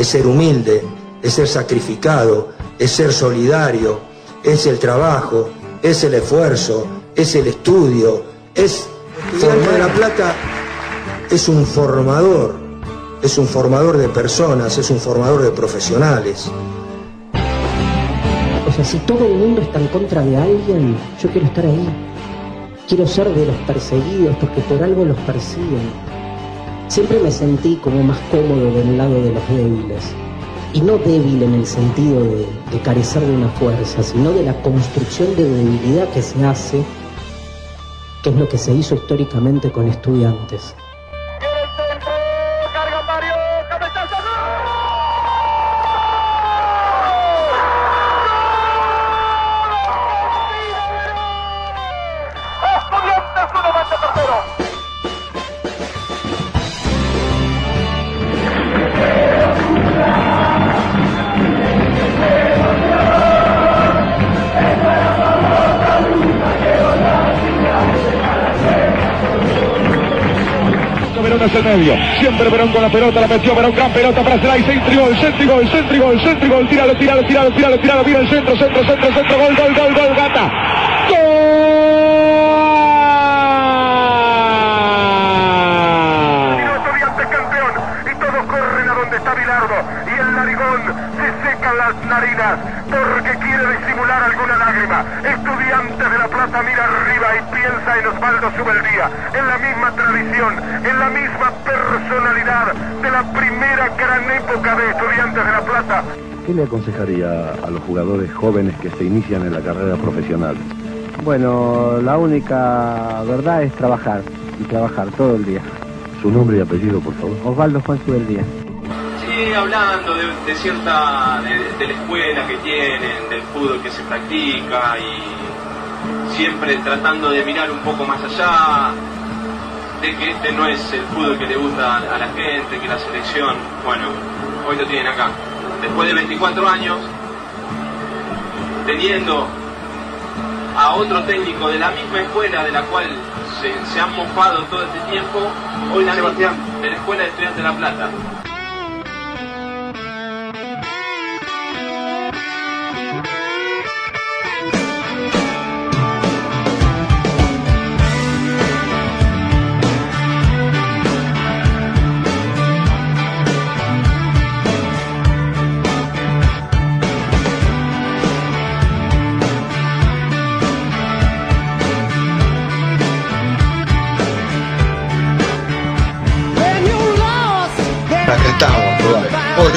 es ser humilde, es ser sacrificado, es ser solidario, es el trabajo, es el esfuerzo, es el estudio, es formar la plata, es un formador, es un formador de personas, es un formador de profesionales. O sea, si todo el mundo está en contra de alguien, yo quiero estar ahí. Quiero ser de los perseguidos porque por algo los persiguen. Siempre me sentí como más cómodo del lado de los débiles y no débil en el sentido de, carecer de una fuerza, sino de la construcción de debilidad que se hace, que es lo que se hizo históricamente con estudiantes. Siempre Verón con la pelota, la metió Verón, gran pelota para Celay, centro gol, centro gol, centro gol, centro gol, tíralo, tíralo, tíralo, tíralo, tíralo, mira el centro, centro, centro, centro, gol, gol, gol, gol, gata. y el porque quiere disimular alguna lágrima. Estudiantes de La Plata mira arriba y piensa en Osvaldo Subeldía, en la misma tradición, en la misma personalidad de la primera gran época de Estudiantes de La Plata. ¿Qué le aconsejaría a los jugadores jóvenes que se inician en la carrera profesional? Bueno, la única verdad es trabajar y trabajar todo el día. Su nombre y apellido, por favor. Osvaldo Juan Subeldía hablando de, cierta, de, la escuela que tienen, del fútbol que se practica y siempre tratando de mirar un poco más allá, de que este no es el fútbol que le gusta a la gente, que la selección, bueno, hoy lo tienen acá. Después de 24 años, teniendo a otro técnico de la misma escuela de la cual se, han mofado todo este tiempo, hoy la de la Escuela de Estudiantes de La Plata.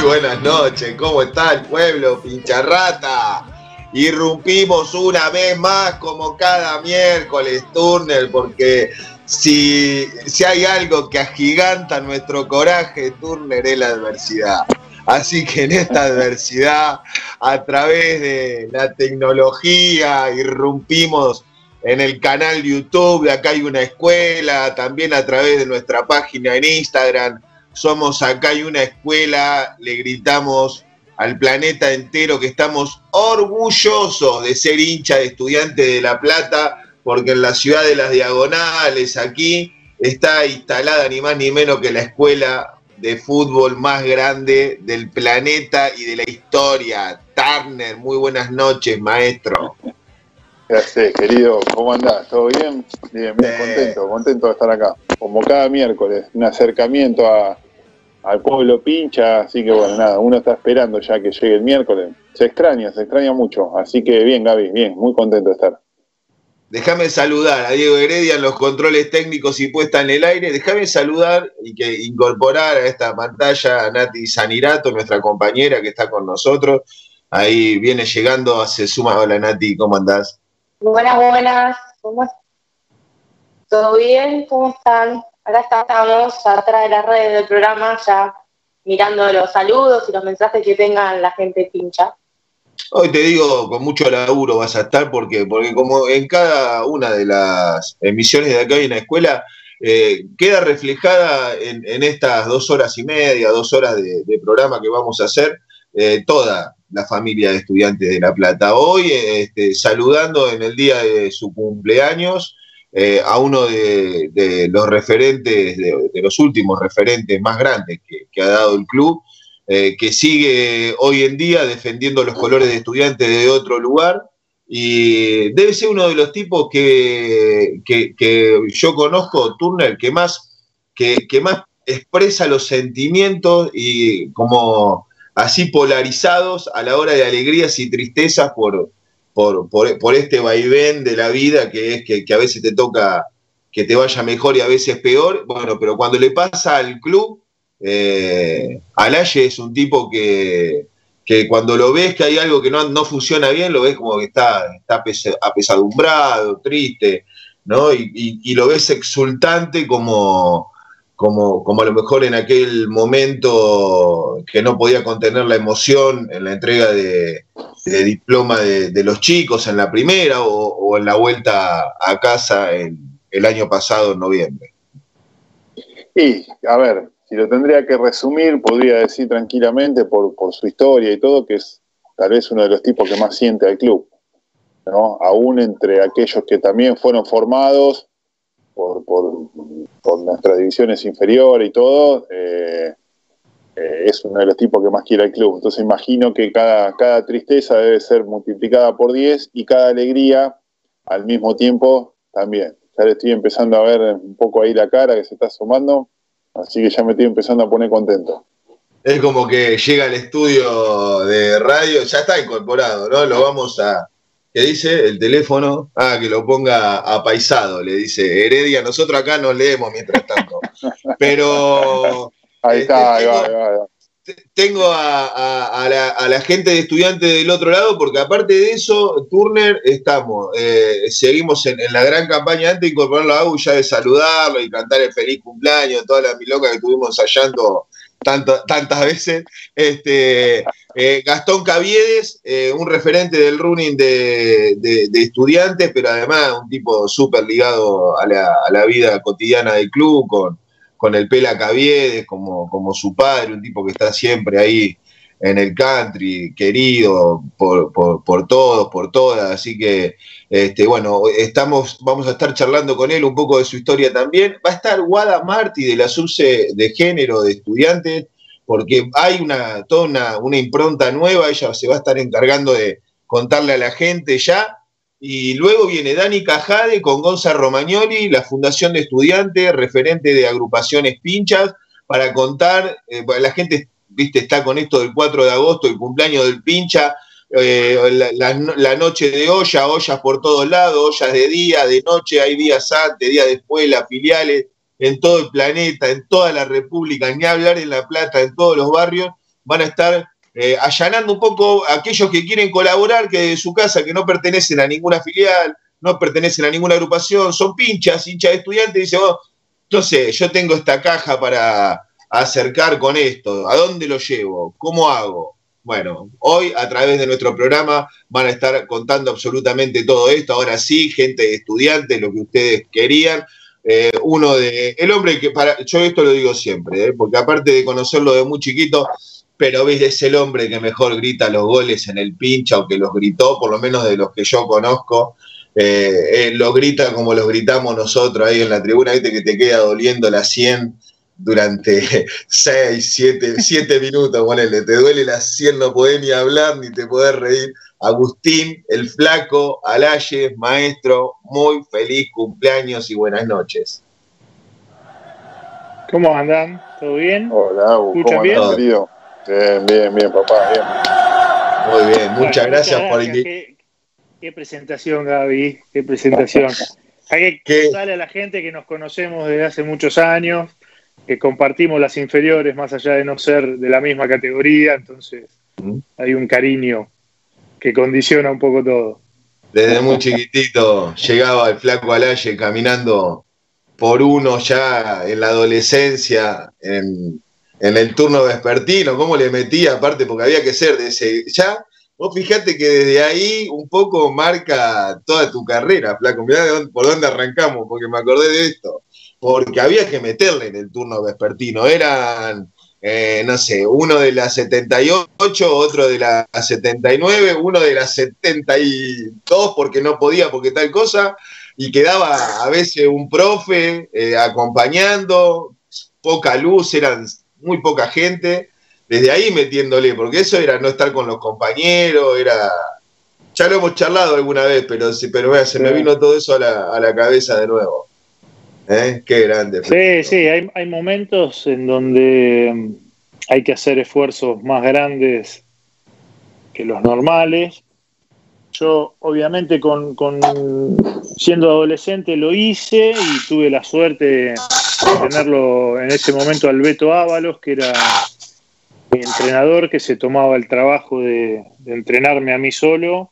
Buenas noches. ¿Cómo está el pueblo, pincharrata? Irrumpimos una vez más, como cada miércoles, Turner, porque si, si hay algo que agiganta nuestro coraje, Turner, es la adversidad. Así que en esta adversidad, a través de la tecnología, irrumpimos en el canal YouTube, acá hay una escuela, también a través de nuestra página en Instagram somos acá y una escuela, le gritamos al planeta entero que estamos orgullosos de ser hincha de estudiantes de La Plata, porque en la ciudad de las Diagonales, aquí, está instalada ni más ni menos que la escuela de fútbol más grande del planeta y de la historia. Turner, muy buenas noches, maestro. Gracias, querido. ¿Cómo andás? ¿Todo bien? Bien, bien, contento, contento de estar acá. Como cada miércoles, un acercamiento a, al pueblo pincha, así que bueno, nada, uno está esperando ya que llegue el miércoles. Se extraña, se extraña mucho, así que bien, Gaby, bien, muy contento de estar. Déjame saludar a Diego Heredia en los controles técnicos y puesta en el aire. Déjame saludar y que incorporar a esta pantalla a Nati Sanirato, nuestra compañera que está con nosotros. Ahí viene llegando, se suma. Hola Nati, ¿cómo andás? Buenas, buenas. ¿Cómo ¿Todo bien? ¿Cómo están? Acá estamos atrás de las redes del programa, ya mirando los saludos y los mensajes que tengan la gente pincha. Hoy te digo, con mucho laburo vas a estar, porque, porque como en cada una de las emisiones de acá hay una escuela, eh, queda reflejada en, estas dos horas y media, dos horas de, programa que vamos a hacer, eh, toda la familia de estudiantes de La Plata. Hoy, este, saludando en el día de su cumpleaños eh, a uno de, los referentes, de, los últimos referentes más grandes que, ha dado el club, eh, que sigue hoy en día defendiendo los colores de estudiantes de otro lugar. Y debe ser uno de los tipos que, que, yo conozco, Turner, que más, que, que más expresa los sentimientos y como así polarizados a la hora de alegrías y tristezas por, por, por, este vaivén de la vida que es que, a veces te toca que te vaya mejor y a veces peor. Bueno, pero cuando le pasa al club, eh, Alaye es un tipo que, que, cuando lo ves que hay algo que no, no, funciona bien, lo ves como que está, está apesadumbrado, triste, ¿no? Y lo ves exultante como como, como a lo mejor en aquel momento que no podía contener la emoción en la entrega de, diploma de, los chicos en la primera o, en la vuelta a casa en, el año pasado, en noviembre. Y, a ver, si lo tendría que resumir, podría decir tranquilamente por, por su historia y todo, que es tal vez uno de los tipos que más siente al club. ¿no? Aún entre aquellos que también fueron formados por, por, por nuestras divisiones inferiores y todo, eh, eh, es uno de los tipos que más quiere el club. Entonces imagino que cada, cada tristeza debe ser multiplicada por 10 y cada alegría al mismo tiempo también. Ya le estoy empezando a ver un poco ahí la cara que se está sumando, así que ya me estoy empezando a poner contento. Es como que llega al estudio de radio, ya está incorporado, ¿no? Lo vamos a, ¿Qué dice? El teléfono. Ah, que lo ponga apaisado, le dice Heredia. Nosotros acá no leemos mientras tanto. Pero. Ahí está, este, ahí va, ahí va, ahí va. Tengo a, a, a, la, a, la, gente de estudiantes del otro lado, porque aparte de eso, Turner, estamos, eh, seguimos en, en, la gran campaña antes de incorporarlo a Agu, ya de saludarlo y cantar el feliz cumpleaños, toda la miloca que estuvimos ensayando tantas veces. Este, eh, Gastón Caviedes, eh, un referente del running de, de, de, estudiantes, pero además un tipo súper ligado a la, a la, vida cotidiana del club, con, con el Pela Caviedes como, como su padre, un tipo que está siempre ahí en el country, querido por, por, por todos, por todas, así que este, bueno, estamos, vamos a estar charlando con él un poco de su historia también. Va a estar Wada Marti de la SUSE de género de estudiantes, porque hay una, toda una, una impronta nueva, ella se va a estar encargando de contarle a la gente ya. Y luego viene Dani Cajade con Gonza Romagnoli, la Fundación de Estudiantes, referente de agrupaciones pinchas, para contar, eh, la gente viste, está con esto del 4 de agosto, el cumpleaños del pincha, eh, la, noche de olla, ollas por todos lados, ollas de día, de noche, hay días antes, días después, las filiales en todo el planeta, en toda la República, ni hablar en La Plata, en todos los barrios, van a estar eh, allanando un poco a aquellos que quieren colaborar, que de su casa, que no pertenecen a ninguna filial, no pertenecen a ninguna agrupación, son pinchas, hinchas de estudiantes, y dice, oh, entonces yo tengo esta caja para acercar con esto, ¿a dónde lo llevo? ¿Cómo hago? Bueno, hoy a través de nuestro programa van a estar contando absolutamente todo esto. Ahora sí, gente estudiante, lo que ustedes querían. Eh, uno de. El hombre que para. Yo esto lo digo siempre, ¿eh? porque aparte de conocerlo de muy chiquito, pero ves, es el hombre que mejor grita los goles en el pincha o que los gritó, por lo menos de los que yo conozco. Eh, lo grita como los gritamos nosotros ahí en la tribuna, viste que te queda doliendo la 100 durante 6, 7, 7 minutos, ponele, te duele la 100, no podés ni hablar ni te podés reír. Agustín, el flaco, Alaye, maestro, muy feliz cumpleaños y buenas noches. ¿Cómo andan? ¿Todo bien? Hola, ¿cómo andan, bien? querido? Bien, bien, bien, papá, bien. Muy bien, muchas bueno, gracias muchas por invitar. Qué, qué, presentación, Gaby, qué presentación. Hay que contarle a la gente que nos conocemos desde hace muchos años, que compartimos las inferiores más allá de no ser de la misma categoría, entonces hay un cariño que condiciona un poco todo. Desde muy chiquitito llegaba el flaco Alaye caminando por uno ya en la adolescencia, en, en el turno vespertino, cómo le metía aparte, porque había que ser de ese, ya, vos fijate que desde ahí un poco marca toda tu carrera, flaco, mirá por dónde arrancamos, porque me acordé de esto porque había que meterle en el turno vespertino. Eran, eh, no sé, uno de las 78, otro de las 79, uno de las 72 porque no podía, porque tal cosa, y quedaba a veces un profe eh, acompañando, poca luz, eran muy poca gente. desde ahí metiéndole, porque eso era no estar con los compañeros, era... Ya lo hemos charlado alguna vez, pero, pero se me vino todo eso a la, a la cabeza de nuevo. ¿Eh? Qué grande. Sí, sí, hay, hay momentos en donde mm, hay que hacer esfuerzos más grandes que los normales. Yo, obviamente, con, con, siendo adolescente lo hice y tuve la suerte de tenerlo en ese momento al Beto Ábalos, que era mi entrenador, que se tomaba el trabajo de, entrenarme a mí solo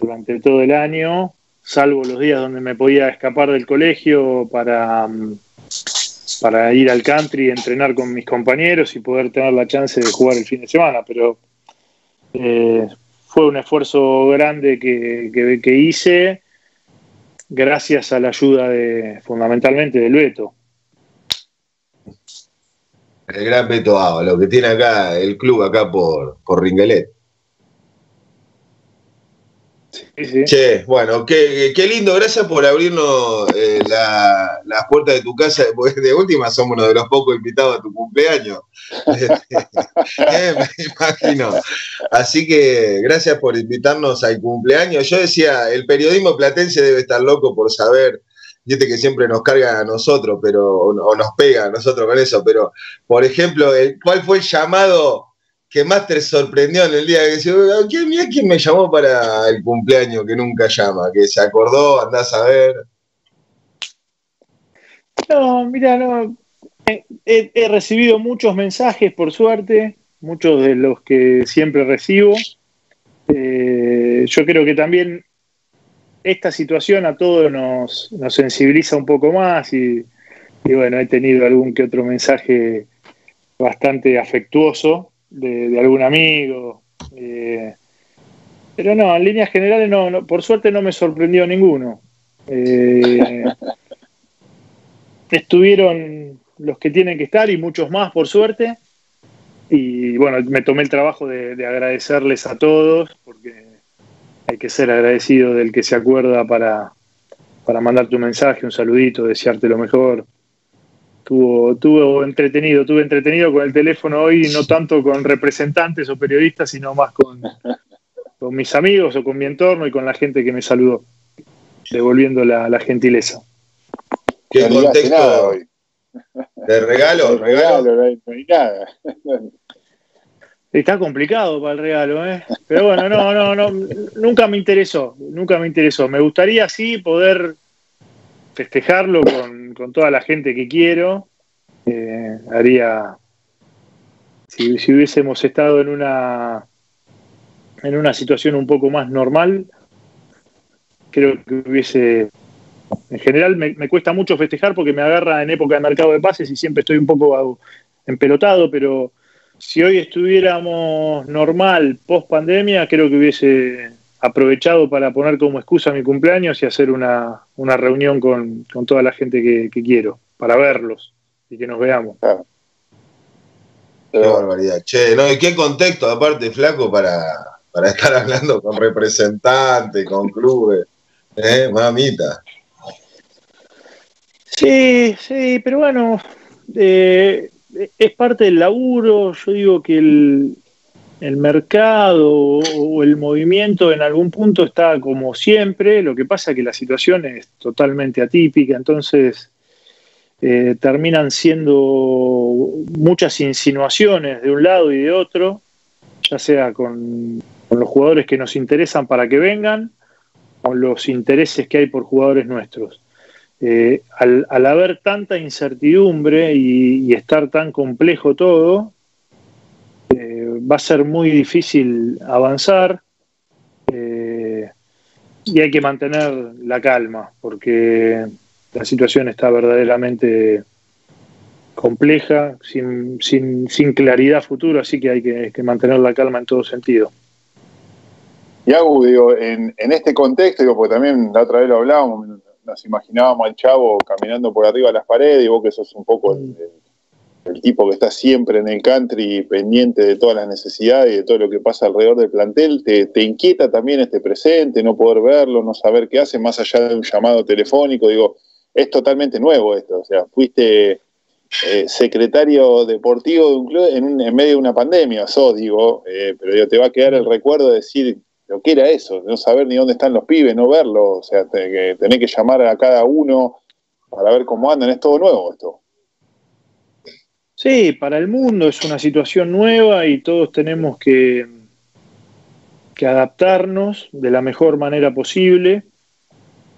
durante todo el año, salvo los días donde me podía escapar del colegio para, para ir al country entrenar con mis compañeros y poder tener la chance de jugar el fin de semana. Pero eh, fue un esfuerzo grande que, que, hice gracias a la ayuda de fundamentalmente del Beto. El gran Beto lo que tiene acá el club acá por, por Ringelet. Che, bueno, qué, qué, lindo, gracias por abrirnos eh, la, las puertas de tu casa, porque de última somos uno de los pocos invitados a tu cumpleaños. Eh, me imagino. Así que gracias por invitarnos al cumpleaños. Yo decía, el periodismo platense debe estar loco por saber viste que siempre nos carga a nosotros, pero, o, nos pega a nosotros con eso, pero, por ejemplo, ¿cuál fue el llamado que más te sorprendió en el día que decía, ¿quién, quién me llamó para el cumpleaños que nunca llama? Que se acordó, andás a ver. No, mira, no. He, recibido muchos mensajes, por suerte, muchos de los que siempre recibo. Eh, yo creo que también esta situación a todos nos, sensibiliza un poco más y, bueno, he tenido algún que otro mensaje bastante afectuoso de, algún amigo. Eh, pero no, en líneas generales no, por suerte no me sorprendió ninguno. Eh, estuvieron los que tienen que estar y muchos más, por suerte. Y bueno, me tomé el trabajo de agradecerles a todos porque hay que ser agradecido del que se acuerda para, para mandarte un mensaje, un saludito, desearte lo mejor. Tuvo, tuvo entretenido, tuve entretenido con el teléfono hoy, no tanto con representantes o periodistas, sino más con, con mis amigos o con mi entorno y con la gente que me saludó, devolviendo la, gentileza. ¿Qué contexto? Hoy. ¿De regalo? regalo, no hay nada. Está complicado para el regalo, ¿eh? Pero bueno, no, no, no, nunca me interesó, nunca me interesó. Me gustaría sí poder festejarlo con, toda la gente que quiero. Eh, haría, si, hubiésemos estado en una, en una situación un poco más normal, creo que hubiese... En general me, me cuesta mucho festejar porque me agarra en época de mercado de pases y siempre estoy un poco empelotado, pero si hoy estuviéramos normal, post pandemia, creo que hubiese aprovechado para poner como excusa mi cumpleaños y hacer una, reunión con, toda la gente que, quiero, para verlos y que nos veamos. Qué barbaridad. Che, ¿no? ¿Y qué contexto, aparte, flaco, para, para estar hablando con representantes, con clubes? ¿Eh? Mamita. Sí, sí, pero bueno, eh, es parte del laburo, yo digo que el, mercado o el movimiento en algún punto está como siempre, lo que pasa es que la situación es totalmente atípica, entonces eh, terminan siendo muchas insinuaciones de un lado y de otro, ya sea con, con los jugadores que nos interesan para que vengan, o los intereses que hay por jugadores nuestros. Eh, al, haber tanta incertidumbre y, estar tan complejo todo, va a ser muy difícil avanzar eh, y hay que mantener la calma porque la situación está verdaderamente compleja, sin, sin, claridad futuro, así que hay que, mantener la calma en todo sentido. Y hago, digo, en, en este contexto, digo, porque también la otra vez lo hablábamos, nos imaginábamos al chavo caminando por arriba de las paredes y vos que sos un poco el, tipo que está siempre en el country pendiente de todas las necesidades y de todo lo que pasa alrededor del plantel, te, inquieta también este presente, no poder verlo, no saber qué hace más allá de un llamado telefónico, digo, es totalmente nuevo esto, o sea, fuiste eh, secretario deportivo de un club en, medio de una pandemia, sos, digo, eh, pero te va a quedar el recuerdo de decir lo que era eso, no saber ni dónde están los pibes, no verlos, o sea, que, tener que llamar a cada uno para ver cómo andan, es todo nuevo esto. Sí, para el mundo es una situación nueva y todos tenemos que, adaptarnos de la mejor manera posible.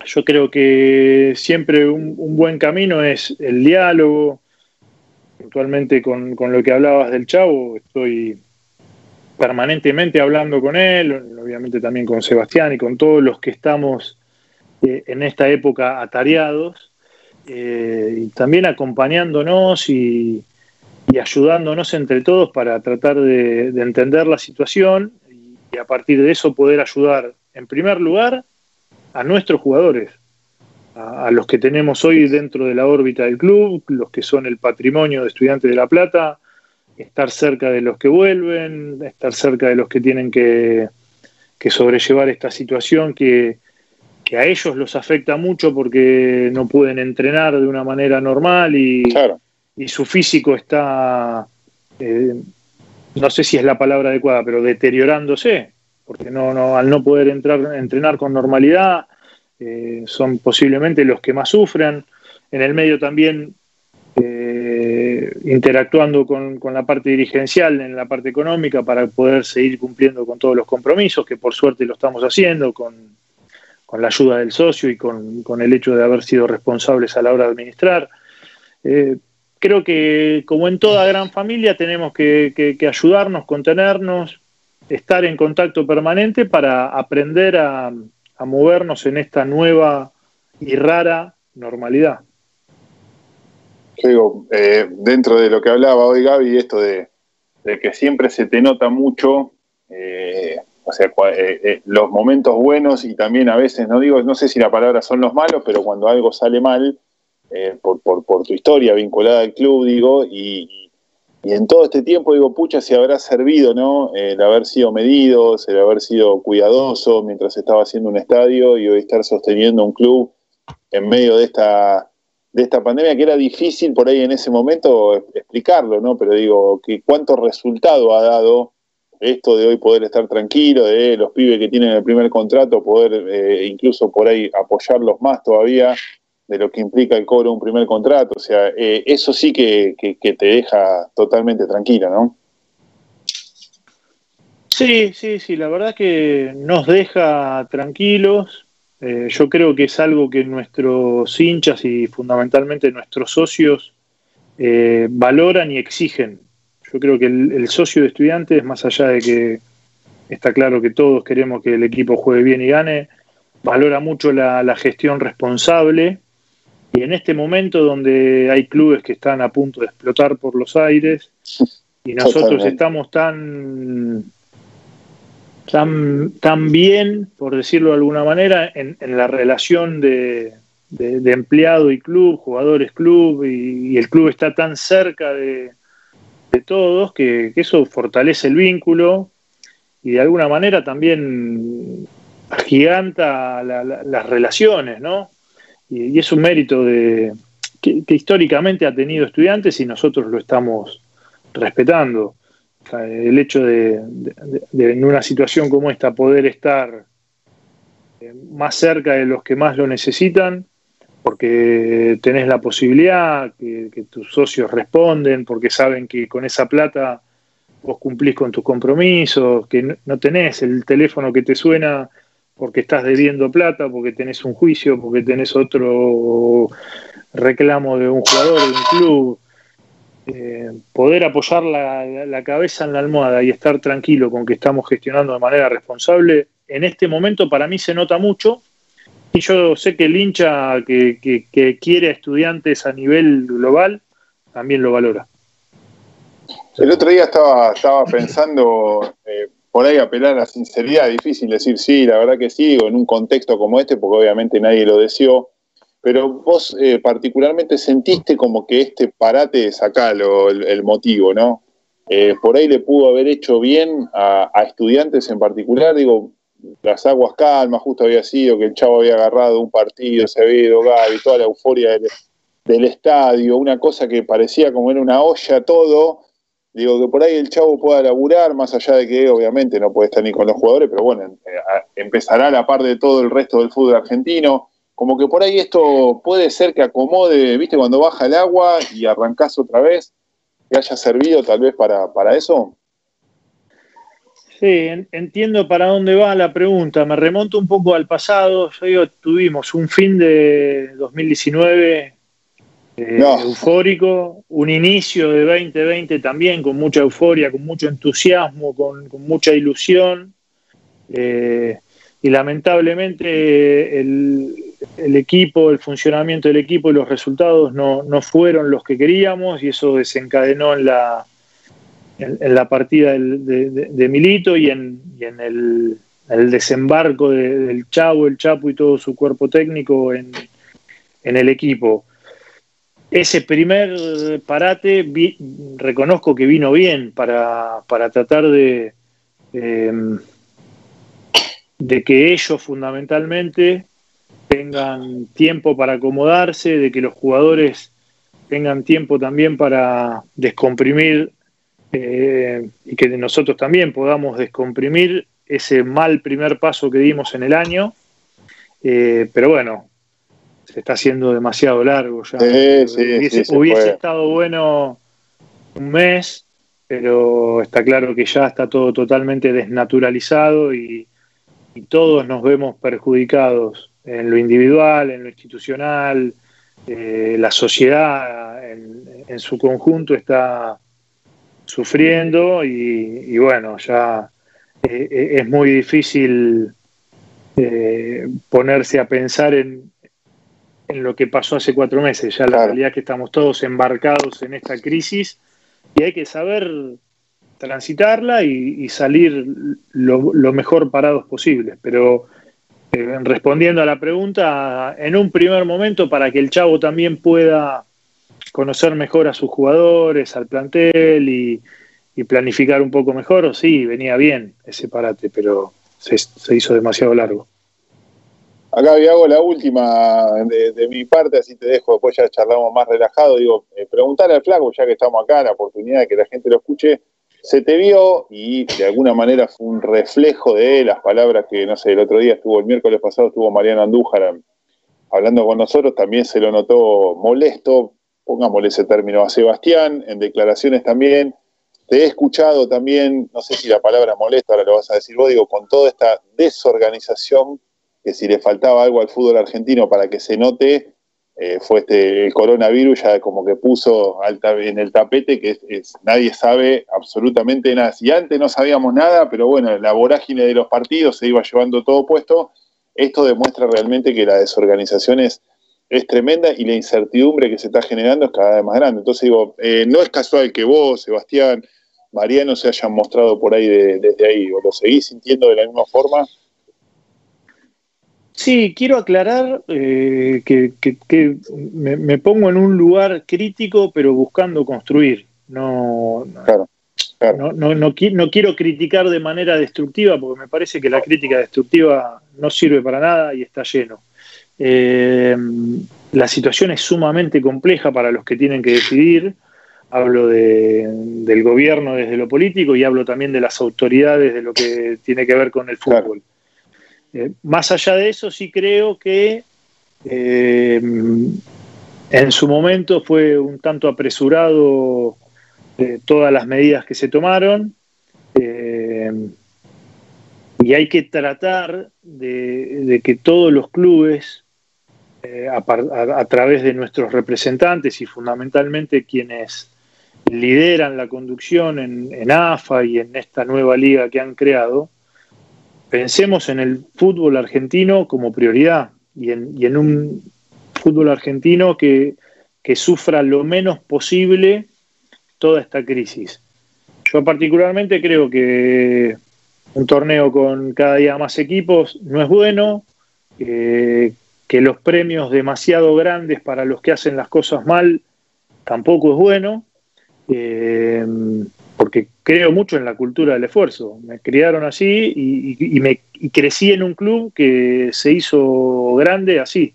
Yo creo que siempre un, buen camino es el diálogo, Actualmente con, lo que hablabas del Chavo, estoy permanentemente hablando con él, obviamente también con Sebastián y con todos los que estamos eh, en esta época atareados, eh, y también acompañándonos y, ayudándonos entre todos para tratar de, entender la situación y a partir de eso poder ayudar, en primer lugar, a nuestros jugadores a, los que tenemos hoy dentro de la órbita del club, los que son el patrimonio de Estudiantes de La Plata, estar cerca de los que vuelven, estar cerca de los que tienen que, sobrellevar esta situación que, a ellos los afecta mucho porque no pueden entrenar de una manera normal y, y su físico está, eh, no sé si es la palabra adecuada, pero deteriorándose, porque no, no, al no poder entrar, entrenar con normalidad, eh, son posiblemente los que más sufran. En el medio también eh, interactuando con, la parte dirigencial, en la parte económica, para poder seguir cumpliendo con todos los compromisos, que por suerte lo estamos haciendo, con, la ayuda del socio y con, el hecho de haber sido responsables a la hora de administrar. Creo que como en toda gran familia tenemos que ayudarnos, contenernos, estar en contacto permanente para aprender a, movernos en esta nueva y rara normalidad. Digo, eh, dentro de lo que hablaba hoy Gaby, esto de, que siempre se te nota mucho, eh, o sea, eh, los momentos buenos y también a veces, no digo, no sé si la palabra son los malos, pero cuando algo sale mal, por, por, por, tu historia vinculada al club, digo, y, en todo este tiempo, digo, pucha, si habrá servido, ¿no? El haber sido medido, el haber sido cuidadoso mientras estaba haciendo un estadio y hoy estar sosteniendo un club en medio de esta, de esta pandemia, que era difícil por ahí en ese momento explicarlo, ¿no? Pero digo, que cuánto resultado ha dado esto de hoy poder estar tranquilo, de los pibes que tienen el primer contrato, poder eh, incluso por ahí apoyarlos más todavía de lo que implica el cobro de un primer contrato. O sea, eh, eso sí que, te deja totalmente tranquila, ¿no? Sí, sí, sí, la verdad que nos deja tranquilos. Eh, yo creo que es algo que nuestros hinchas y fundamentalmente nuestros socios eh, valoran y exigen. Yo creo que el, socio de estudiantes, más allá de que está claro que todos queremos que el equipo juegue bien y gane, valora mucho la gestión responsable y en este momento donde hay clubes que están a punto de explotar por los aires y nosotros estamos tan, tan, bien, por decirlo de alguna manera, en, la relación de, empleado y club, jugadores club, y, el club está tan cerca de, todos que, eso fortalece el vínculo y de alguna manera también agiganta las relaciones, ¿no? Y, es un mérito de, que, históricamente ha tenido estudiantes y nosotros lo estamos respetando. el hecho de, en una situación como esta poder estar eh, más cerca de los que más lo necesitan, porque tenés la posibilidad, que, tus socios responden, porque saben que con esa plata vos cumplís con tus compromisos, que no tenés el teléfono que te suena porque estás debiendo plata, porque tenés un juicio, porque tenés otro reclamo de un jugador, de un club. Eh, poder apoyar la, cabeza en la almohada y estar tranquilo con que estamos gestionando de manera responsable, en este momento para mí se nota mucho. Y yo sé que el hincha que, quiere a estudiantes a nivel global también lo valora. El otro día estaba, pensando, eh, por ahí apelar a la sinceridad, difícil decir sí, la verdad que sí, digo, en un contexto como este, porque obviamente nadie lo deseó, pero vos eh, particularmente sentiste como que este parate, sacalo el, el motivo, ¿no? Eh, por ahí le pudo haber hecho bien a, estudiantes en particular, digo, las aguas calmas, justo había sido que el chavo había agarrado un partido, se había ido Gaby, toda la euforia del, del estadio, una cosa que parecía como era una olla todo. Digo que por ahí el chavo pueda laburar, más allá de que obviamente no puede estar ni con los jugadores, pero bueno, eh, empezará a la par de todo el resto del fútbol argentino. Como que por ahí esto puede ser que acomode, viste, cuando baja el agua y arrancás otra vez, que haya servido tal vez para, para eso. Sí, entiendo para dónde va la pregunta. Me remonto un poco al pasado. Yo digo, tuvimos un fin de 2019 eh, eufórico, un inicio de 2020 también con mucha euforia, con mucho entusiasmo, con, mucha ilusión. Eh, y lamentablemente el, equipo, el funcionamiento del equipo y los resultados no, fueron los que queríamos y eso desencadenó en la, en, la partida de, Milito y en, el, desembarco del Chavo, el Chapo y todo su cuerpo técnico en, el equipo ese primer parate reconozco que vino bien para, tratar de, em, de que ellos fundamentalmente tengan tiempo para acomodarse, de que los jugadores tengan tiempo también para descomprimir eh, y que nosotros también podamos descomprimir ese mal primer paso que dimos en el año. Eh, pero bueno, se está haciendo demasiado largo ya. hubiese, estado bueno un mes, pero está claro que ya está todo totalmente desnaturalizado y, todos nos vemos perjudicados en lo individual, en lo institucional, eh, la sociedad en, su conjunto está sufriendo y, bueno, ya eh, eh, es muy difícil ponerse a pensar en, en lo que pasó hace cuatro meses. Ya la realidad es que estamos todos embarcados en esta crisis y hay que saber transitarla y, salir lo, mejor parados posible. Pero eh, respondiendo a la pregunta, en un primer momento, para que el Chavo también pueda conocer mejor a sus jugadores, al plantel y, planificar un poco mejor, sí, venía bien ese parate, pero se hizo demasiado largo. Acá hago la última de, mi parte, así te dejo, después ya charlamos más relajado. Digo, eh, preguntarle al flaco, ya que estamos acá, la oportunidad de que la gente lo escuche, se te vio y de alguna manera fue un reflejo de las palabras que, no sé, el otro día estuvo, el miércoles pasado estuvo Mariano Andújar hablando con nosotros, también se lo notó molesto, pongámosle ese término a Sebastián, en declaraciones también. Te he escuchado también, no sé si la palabra molesto, ahora lo vas a decir vos, digo, con toda esta desorganización que si le faltaba algo al fútbol argentino para que se note, eh, fue este el coronavirus ya como que puso en el tapete que nadie sabe absolutamente nada. Si antes no sabíamos nada, pero bueno, la vorágine de los partidos se iba llevando todo puesto, esto demuestra realmente que la desorganización es, tremenda y la incertidumbre que se está generando es cada vez más grande. Entonces digo, eh, no es casual que vos, Sebastián, Mariano se hayan mostrado por ahí desde ahí, o lo seguís sintiendo de la misma forma. Sí, quiero aclarar eh, que, me, pongo en un lugar crítico, pero buscando construir. No, no, quiero criticar de manera destructiva, porque me parece que la crítica destructiva no sirve para nada y está lleno. Eh, la situación es sumamente compleja para los que tienen que decidir. Hablo del gobierno desde lo político y hablo también de las autoridades de lo que tiene que ver con el fútbol. Eh, más allá de eso, sí creo que eh, en su momento fue un tanto apresurado eh, todas las medidas que se tomaron y hay que tratar de, que todos los clubes, a, través de nuestros representantes y fundamentalmente quienes lideran la conducción en AFA y en esta nueva liga que han creado, pensemos en el fútbol argentino como prioridad y en, un fútbol argentino que, sufra lo menos posible toda esta crisis. Yo particularmente creo que un torneo con cada día más equipos no es bueno, que los premios demasiado grandes para los que hacen las cosas mal tampoco es bueno. Eh, porque creo mucho en la cultura del esfuerzo. Me criaron así y, me, crecí en un club que se hizo grande así.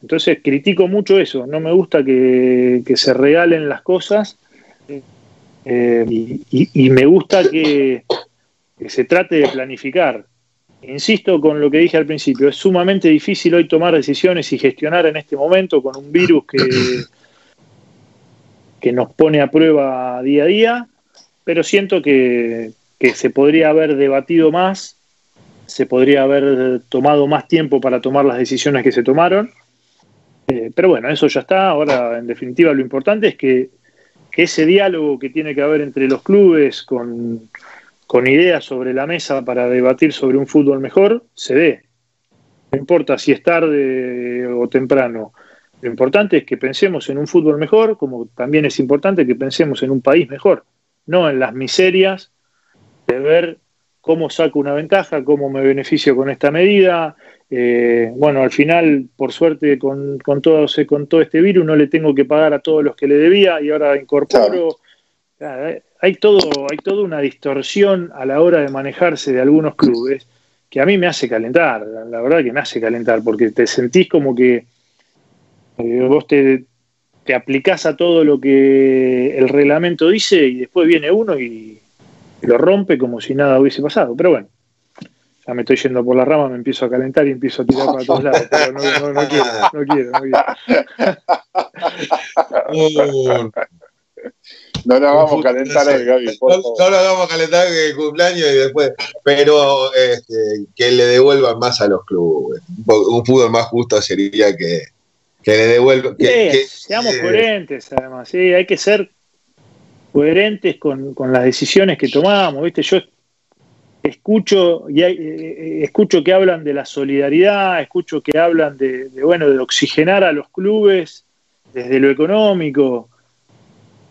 Entonces critico mucho eso, no me gusta que, se regalen las cosas eh, y, me gusta que, se trate de planificar. Insisto con lo que dije al principio, es sumamente difícil hoy tomar decisiones y gestionar en este momento con un virus que nos pone a prueba día a día, pero siento que, que se podría haber debatido más, se podría haber tomado más tiempo para tomar las decisiones que se tomaron eh, pero bueno, eso ya está. Ahora, en definitiva, lo importante es que, ese diálogo que tiene que haber entre los clubes con, ideas sobre la mesa para debatir sobre un fútbol mejor, se dé. No importa si es tarde o temprano. Lo importante es que pensemos en un fútbol mejor, como también es importante que pensemos en un país mejor, no en las miserias de ver cómo saco una ventaja, cómo me beneficio con esta medida, eh, bueno, al final, por suerte, con, todo, con todo este virus no le tengo que pagar a todos los que le debía y ahora incorporo. Hay, todo, hay toda una distorsión a la hora de manejarse de algunos clubes que a mí me hace calentar, la verdad que me hace calentar, porque te sentís como que eh, vos te, te aplicás a todo lo que el reglamento dice y después viene uno y lo rompe como si nada hubiese pasado. Pero bueno, ya me estoy yendo por la rama, me empiezo a calentar y empiezo a tirar para todos lados, pero no, quiero, no quiero, no quiero. No nos vamos a calentar el Gaby. No, nos vamos a calentar el cumpleaños y después, pero este, que le devuelvan más a los clubes. Un fútbol más justo sería que, que le devuelvan. Que, seamos coherentes, además, sí, hay que ser coherentes con, con las decisiones que tomamos, ¿viste? Yo escucho, y eh, eh, escucho que hablan de la solidaridad, escucho que hablan de, bueno, de oxigenar a los clubes desde lo económico.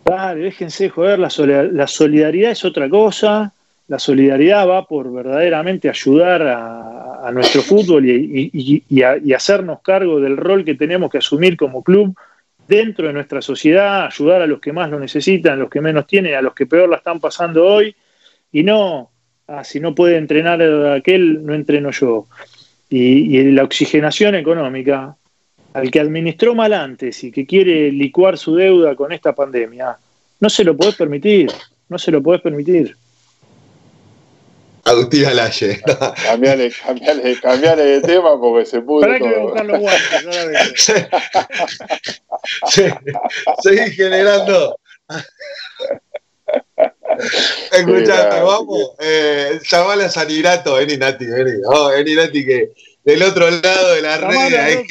Vale, déjense joder, la, solidaridad es otra cosa, la solidaridad va por verdaderamente ayudar a, nuestro fútbol y, y, hacernos cargo del rol que tenemos que asumir como club dentro de nuestra sociedad, ayudar a los que más lo necesitan, a los que menos tienen, a los que peor la están pasando hoy, y no ah, si no puede entrenar aquel, no entreno yo. Y, la oxigenación económica, al que administró mal antes y que quiere licuar su deuda con esta pandemia, no se lo podés permitir, no se lo podés permitir. Agustín Alaye. Cambiale, cambiale, cambiale de tema porque se pudo. Para que voy a buscar los guantes, Seguí generando. Escuchate, vamos. Eh, llamala a Sanirato, vení Nati, vení. Oh, vení Nati, que del otro lado de la red hay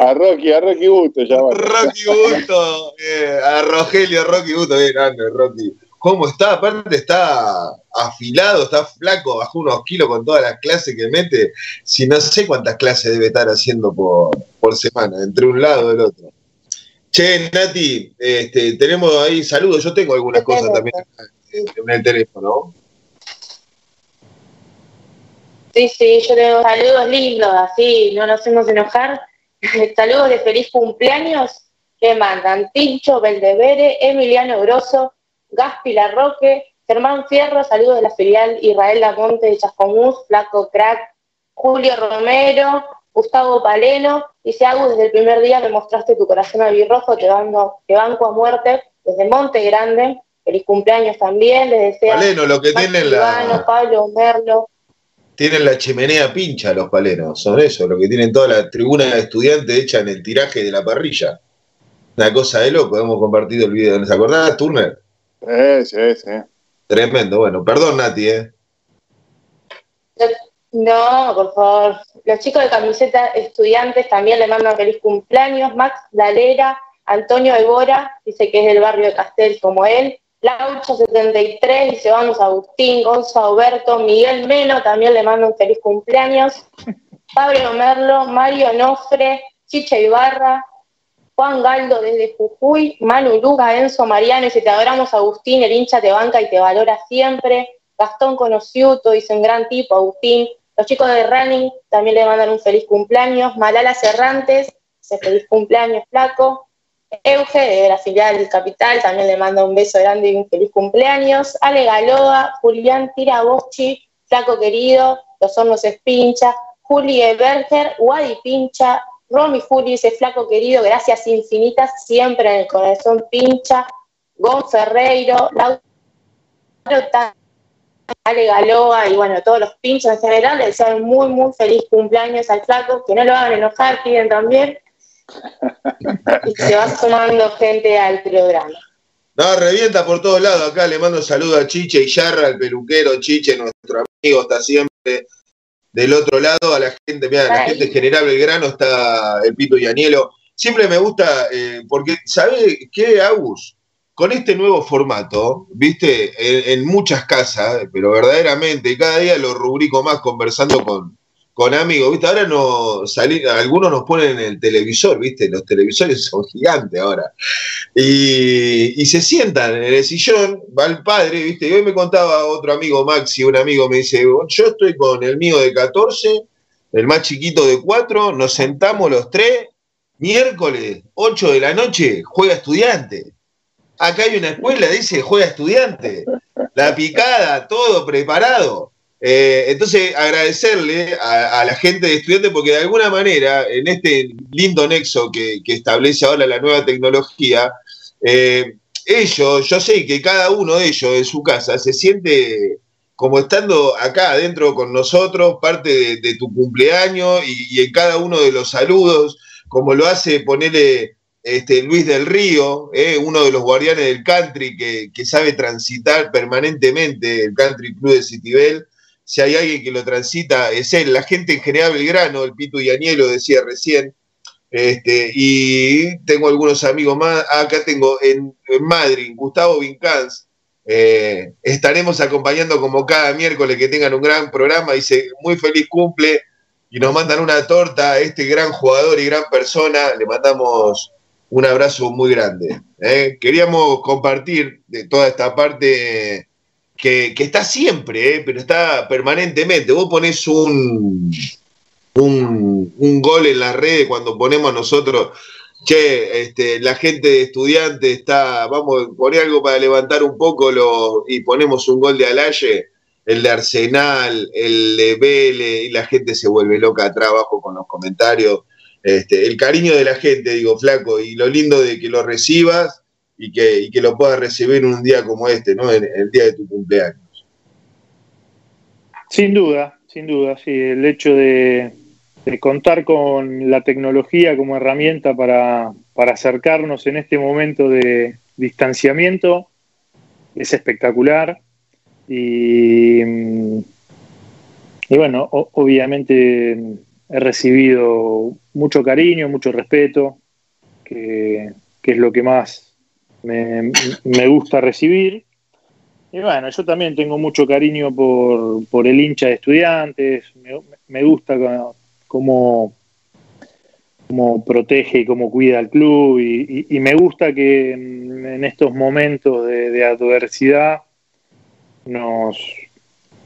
A Rocky, a Rocky Busto, llamala. Rocky Busto, eh, a Rogelio, Rocky Busto, bien grande, Rocky. ¿Cómo está? Aparte está afilado, está flaco, bajó unos kilos con todas las clases que mete. Si no sé cuántas clases debe estar haciendo por, por semana, entre un lado y el otro. Che, Nati, este, tenemos ahí saludos. Yo tengo algunas cosas también en el teléfono. Sí, sí, yo tengo saludos lindos, así no nos hacemos enojar. saludos de feliz cumpleaños que mandan Tincho Beldevere, Emiliano Grosso, Gaspi Larroque, Germán Fierro, saludos de la filial Israel Lamonte de Chascomús, Flaco Crack, Julio Romero, Gustavo Paleno, dice Agus, desde el primer día me mostraste tu corazón albirrojo, te, banco, te banco a muerte, desde Monte Grande, feliz cumpleaños también, les deseo. Paleno, lo que tienen la... Pablo, Merlo. Tienen la chimenea pincha los palenos, son eso, lo que tienen toda la tribuna de estudiantes hecha en el tiraje de la parrilla. Una cosa de loco, hemos compartido el video. ¿Les acordás, Turner? Sí, sí, sí. Tremendo, bueno, perdón Nati, ¿eh? No, por favor. Los chicos de camiseta estudiantes también le mandan feliz cumpleaños. Max Dalera, Antonio Ebora, dice que es del barrio de Castel como él. Laucho73, dice vamos Agustín, Gonzalo Berto, Miguel Melo también le manda un feliz cumpleaños. Pablo Merlo, Mario Nofre, Chicha Ibarra, Juan Galdo desde Jujuy, Manu Luga, Enzo Mariano, dice te adoramos Agustín, el hincha te banca y te valora siempre. Gastón Conociuto, dice un gran tipo, Agustín, los chicos de Running también le mandan un feliz cumpleaños. Malala Cerrantes, ese feliz cumpleaños flaco. Euge, de la filial del Capital, también le manda un beso grande y un feliz cumpleaños. Ale Galoa, Julián Tiraboschi, flaco querido, los hornos Espincha, Juli Berger, Wadi Pincha, Romy Juli, ese flaco querido, gracias infinitas, siempre en el corazón pincha, Gon Ferreiro, Lautaro Ale Galoa y bueno, todos los pinchos en general, le desean muy, muy feliz cumpleaños al flaco, que no lo hagan enojar, piden también. y se va sumando gente al programa. No, revienta por todos lados. Acá le mando un saludo a Chiche y Yarra, el peluquero Chiche, nuestro amigo, está siempre del otro lado. A la gente, mira, la gente general Belgrano está el Pito y Anielo. Siempre me gusta, eh, porque, ¿sabe qué, Agus? Con este nuevo formato, viste, en, muchas casas, pero verdaderamente, cada día lo rubrico más conversando con, con amigos, ¿viste? Ahora no salir, algunos nos ponen en el televisor, ¿viste? Los televisores son gigantes ahora. Y, se sientan en el sillón, va el padre, ¿viste? Y hoy me contaba otro amigo, Maxi, un amigo me dice, yo estoy con el mío de 14, el más chiquito de 4, nos sentamos los tres, miércoles, 8 de la noche, juega estudiante. Acá hay una escuela, dice, juega estudiante. La picada, todo preparado. Eh, entonces, agradecerle a, la gente de estudiantes porque de alguna manera, en este lindo nexo que, establece ahora la nueva tecnología, eh, ellos, yo sé que cada uno de ellos en su casa se siente como estando acá adentro con nosotros, parte de, tu cumpleaños y, en cada uno de los saludos, como lo hace ponerle este, Luis del Río, eh, uno de los guardianes del country que, que, sabe transitar permanentemente el Country Club de Citibel si hay alguien que lo transita, es él. La gente en general Belgrano, el Pito Anielo decía recién, este, y tengo algunos amigos más. Acá tengo en, Madrid, Gustavo Vincans. Eh, estaremos acompañando como cada miércoles que tengan un gran programa. Dice, muy feliz cumple y nos mandan una torta a este gran jugador y gran persona. Le mandamos un abrazo muy grande. ¿eh? Queríamos compartir de toda esta parte que, está siempre, eh, pero está permanentemente. Vos ponés un, un, gol en la red cuando ponemos nosotros, che, este, la gente de estudiantes está, vamos poner algo para levantar un poco lo, y ponemos un gol de Alaye, el de Arsenal, el de Vélez, y la gente se vuelve loca atrás abajo con los comentarios. Este, el cariño de la gente, digo, flaco, y lo lindo de que lo recibas y que, que lo puedas recibir un día como este, ¿no? El día de tu cumpleaños. Sin duda, sin duda, sí. El hecho de, contar con la tecnología como herramienta para, acercarnos en este momento de distanciamiento es espectacular. Y, y bueno, obviamente he recibido mucho cariño, mucho respeto, que, que es lo que más me, gusta recibir. Y bueno, yo también tengo mucho cariño por, el hincha de estudiantes, me, gusta cómo, cómo, protege y cómo cuida al club y, me gusta que en, estos momentos de, adversidad nos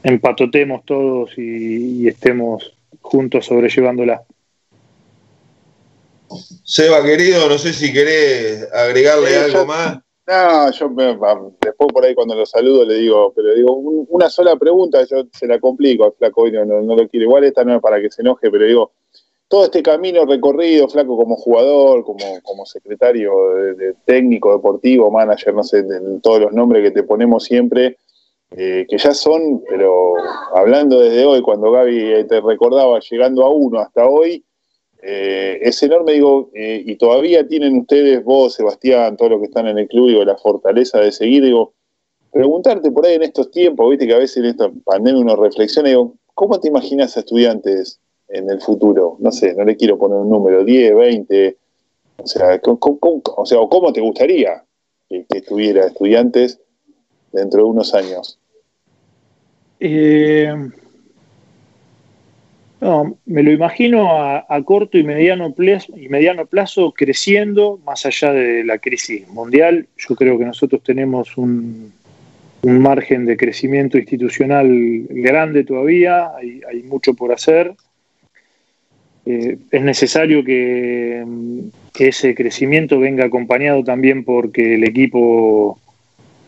empatotemos todos y, y estemos juntos sobrellevándola. Seba, querido, no sé si querés agregarle algo más. No, yo después por ahí cuando lo saludo le digo, pero digo, una sola pregunta, yo se la complico al flaco, no, no, lo quiero. Igual esta no es para que se enoje, pero digo, todo este camino recorrido, flaco, como jugador, como, como secretario de, técnico, deportivo, manager, no sé, de, todos los nombres que te ponemos siempre, eh, que ya son, pero hablando desde hoy, cuando Gaby te recordaba, llegando a uno hasta hoy, eh, es enorme, digo, eh, y todavía tienen ustedes, vos, Sebastián, todos los que están en el club, digo, la fortaleza de seguir, digo, preguntarte por ahí en estos tiempos, viste que a veces en esta pandemia uno reflexiona, digo, ¿cómo te imaginas a estudiantes en el futuro? No sé, no le quiero poner un número, 10, 20, o sea, ¿cómo, o ¿cómo te gustaría que, que estuviera estudiantes dentro de unos años? Eh, no, me lo imagino a, corto y mediano, plazo, y mediano plazo creciendo más allá de la crisis mundial. Yo creo que nosotros tenemos un, margen de crecimiento institucional grande todavía, hay, mucho por hacer. Eh, es necesario que, ese crecimiento venga acompañado también porque el equipo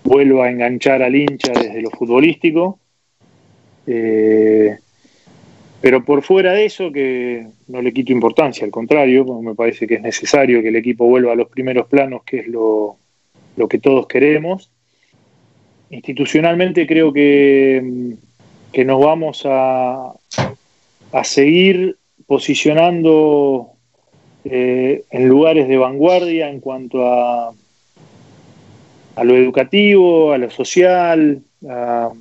vuelva a enganchar al hincha desde lo futbolístico. Eh, pero por fuera de eso, que no le quito importancia, al contrario, me parece que es necesario que el equipo vuelva a los primeros planos, que es lo, lo que todos queremos. Institucionalmente creo que, que nos vamos a, a seguir posicionando eh, en lugares de vanguardia en cuanto a, a lo educativo, a lo social, a,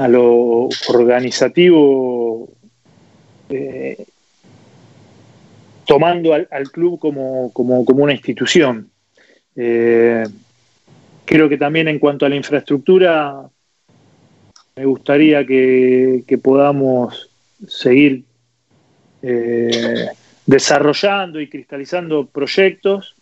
a lo organizativo, eh, tomando al, club como, como, como, una institución. Eh, creo que también en cuanto a la infraestructura, me gustaría que, podamos seguir eh, desarrollando y cristalizando proyectos.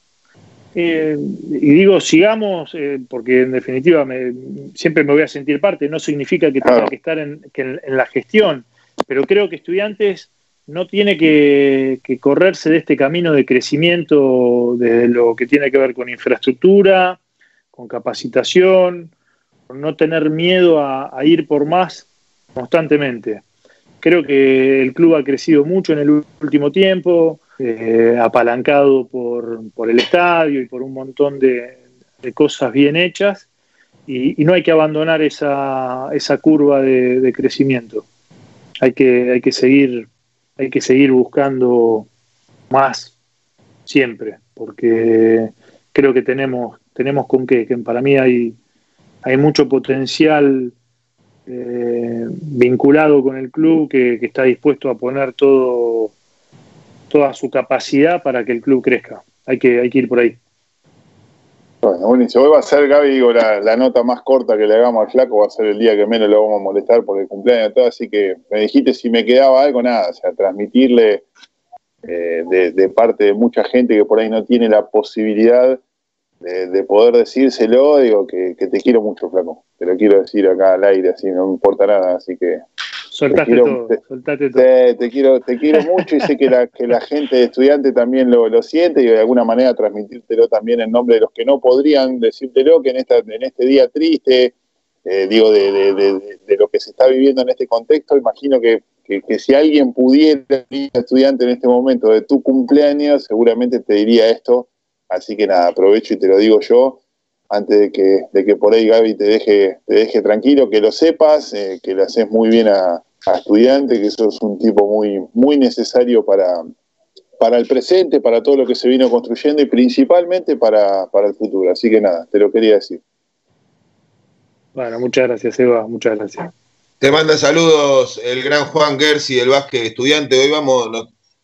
Eh, y digo, sigamos, eh, porque en definitiva me, siempre me voy a sentir parte, no significa que tenga que estar en, la gestión, pero creo que estudiantes no tiene que, correrse de este camino de crecimiento desde lo que tiene que ver con infraestructura, con capacitación, con no tener miedo a ir por más constantemente. Creo que el club ha crecido mucho en el último tiempo, eh, apalancado por, el estadio y por un montón de, cosas bien hechas, y, no hay que abandonar esa, esa curva de, crecimiento. Hay que, hay, que seguir, hay que seguir buscando más siempre, porque creo que tenemos, tenemos con qué, que para mí hay, hay mucho potencial eh, vinculado con el club que, está dispuesto a poner todo toda su capacidad para que el club crezca. Hay que, hay que ir por ahí. Bueno, buenísimo. Hoy va a ser, Gaby, digo, la, nota más corta que le hagamos al flaco va a ser el día que menos lo vamos a molestar por el cumpleaños y todo, así que me dijiste si me quedaba algo, nada, o sea, transmitirle eh, de, parte de mucha gente que por ahí no tiene la posibilidad de, poder decírselo, digo que, te quiero mucho, flaco. Te lo quiero decir acá al aire, así no me importa nada, así que. Soltate todo, soltate todo. Te, quiero, te quiero mucho y sé que la, que la gente de estudiante también lo, lo siente y de alguna manera transmitírtelo también en nombre de los que no podrían decírtelo, que en, esta, en este día triste, eh, digo, de, de, de, lo que se está viviendo en este contexto, imagino que, que, que si alguien pudiera ir estudiante en este momento de tu cumpleaños, seguramente te diría esto Así que nada, aprovecho y te lo digo yo, antes de que, de que por ahí Gaby te deje, te deje tranquilo, que lo sepas, eh, que le haces muy bien a, estudiante, que sos un tipo muy, muy necesario para, para el presente, para todo lo que se vino construyendo y principalmente para, para el futuro. Así que nada, te lo quería decir. Bueno, muchas gracias, Eva, muchas gracias. Te manda saludos el gran Juan Gersi del básquet estudiante. Hoy vamos,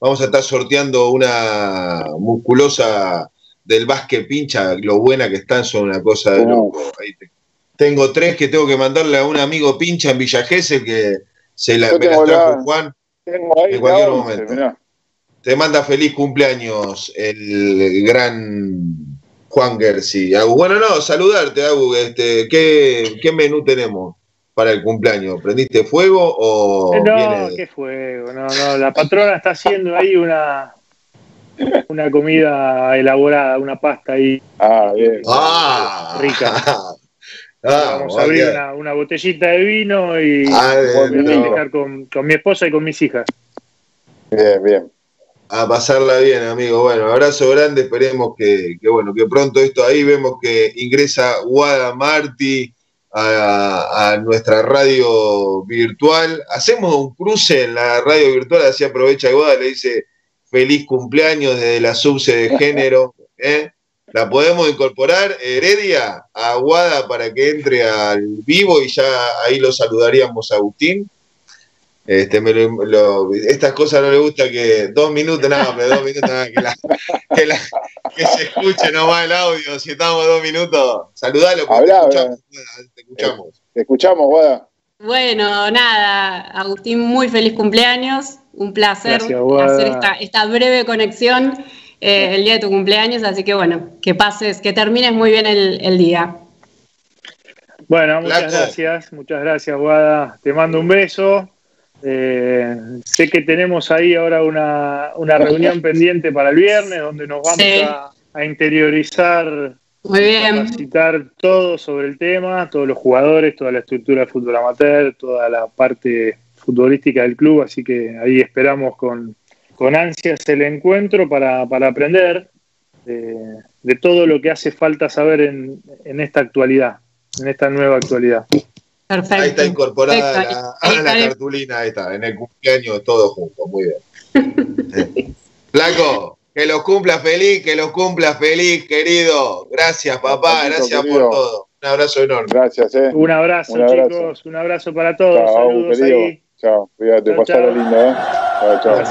vamos a estar sorteando una musculosa del básquet pincha, lo buena que están, son una cosa de loco. tengo tres que tengo que mandarle a un amigo pincha en Villa Gesell que se la, me las trajo Juan en cualquier momento. Te manda feliz cumpleaños el gran Juan Gersi. Bueno, no, saludarte, Agu. Este, ¿qué, ¿Qué menú tenemos? para el cumpleaños? ¿Prendiste fuego o.? No, qué fuego, no, no. La patrona está haciendo ahí una, una comida elaborada, una pasta ahí. Ah, bien. Ah, rica. Ah, Vamos a abrir una, botellita de vino y ah, con, con, mi esposa y con mis hijas. Bien, bien. A pasarla bien, amigo. Bueno, abrazo grande. Esperemos que, que bueno, que pronto esto ahí vemos que ingresa Wada Marti a, a, nuestra radio virtual. Hacemos un cruce en la radio virtual, así aprovecha Guada, le dice feliz cumpleaños desde la subse de género. ¿eh? La podemos incorporar, Heredia, a Aguada para que entre al vivo y ya ahí lo saludaríamos a Agustín. Este, estas cosas no le gusta que dos minutos, nada, pero dos minutos nada, que, que, se escuche nomás el audio. Si estamos dos minutos, saludalo, te, escuchamos, te escuchamos. Te escuchamos, Guada. Bueno, nada, Agustín, muy feliz cumpleaños. Un placer hacer esta, breve conexión eh, el día de tu cumpleaños, así que bueno, que pases, que termines muy bien el, día. Bueno, muchas gracias, muchas gracias, Guada. Te mando un beso. Eh, sé que tenemos ahí ahora una, reunión pendiente para el viernes, donde nos vamos a, interiorizar, muy bien. capacitar todo sobre el tema, todos los jugadores, toda la estructura de fútbol amateur, toda la parte futbolística del club, así que ahí esperamos con, con ansias el encuentro para, para aprender de, de, todo lo que hace falta saber en, en, esta actualidad, en esta nueva actualidad. Perfecto. Ahí está incorporada la, la, cartulina, ahí está, en el cumpleaños todo junto, muy bien. Flaco, que lo cumpla feliz, que lo cumpla feliz, querido. Gracias, papá, gracias por todo. Un abrazo enorme. Gracias, eh. Un abrazo, un abrazo. chicos, un abrazo para todos. Chao, Saludos querido. ahí. Chao, cuídate, pasala linda, eh. Chao, chao.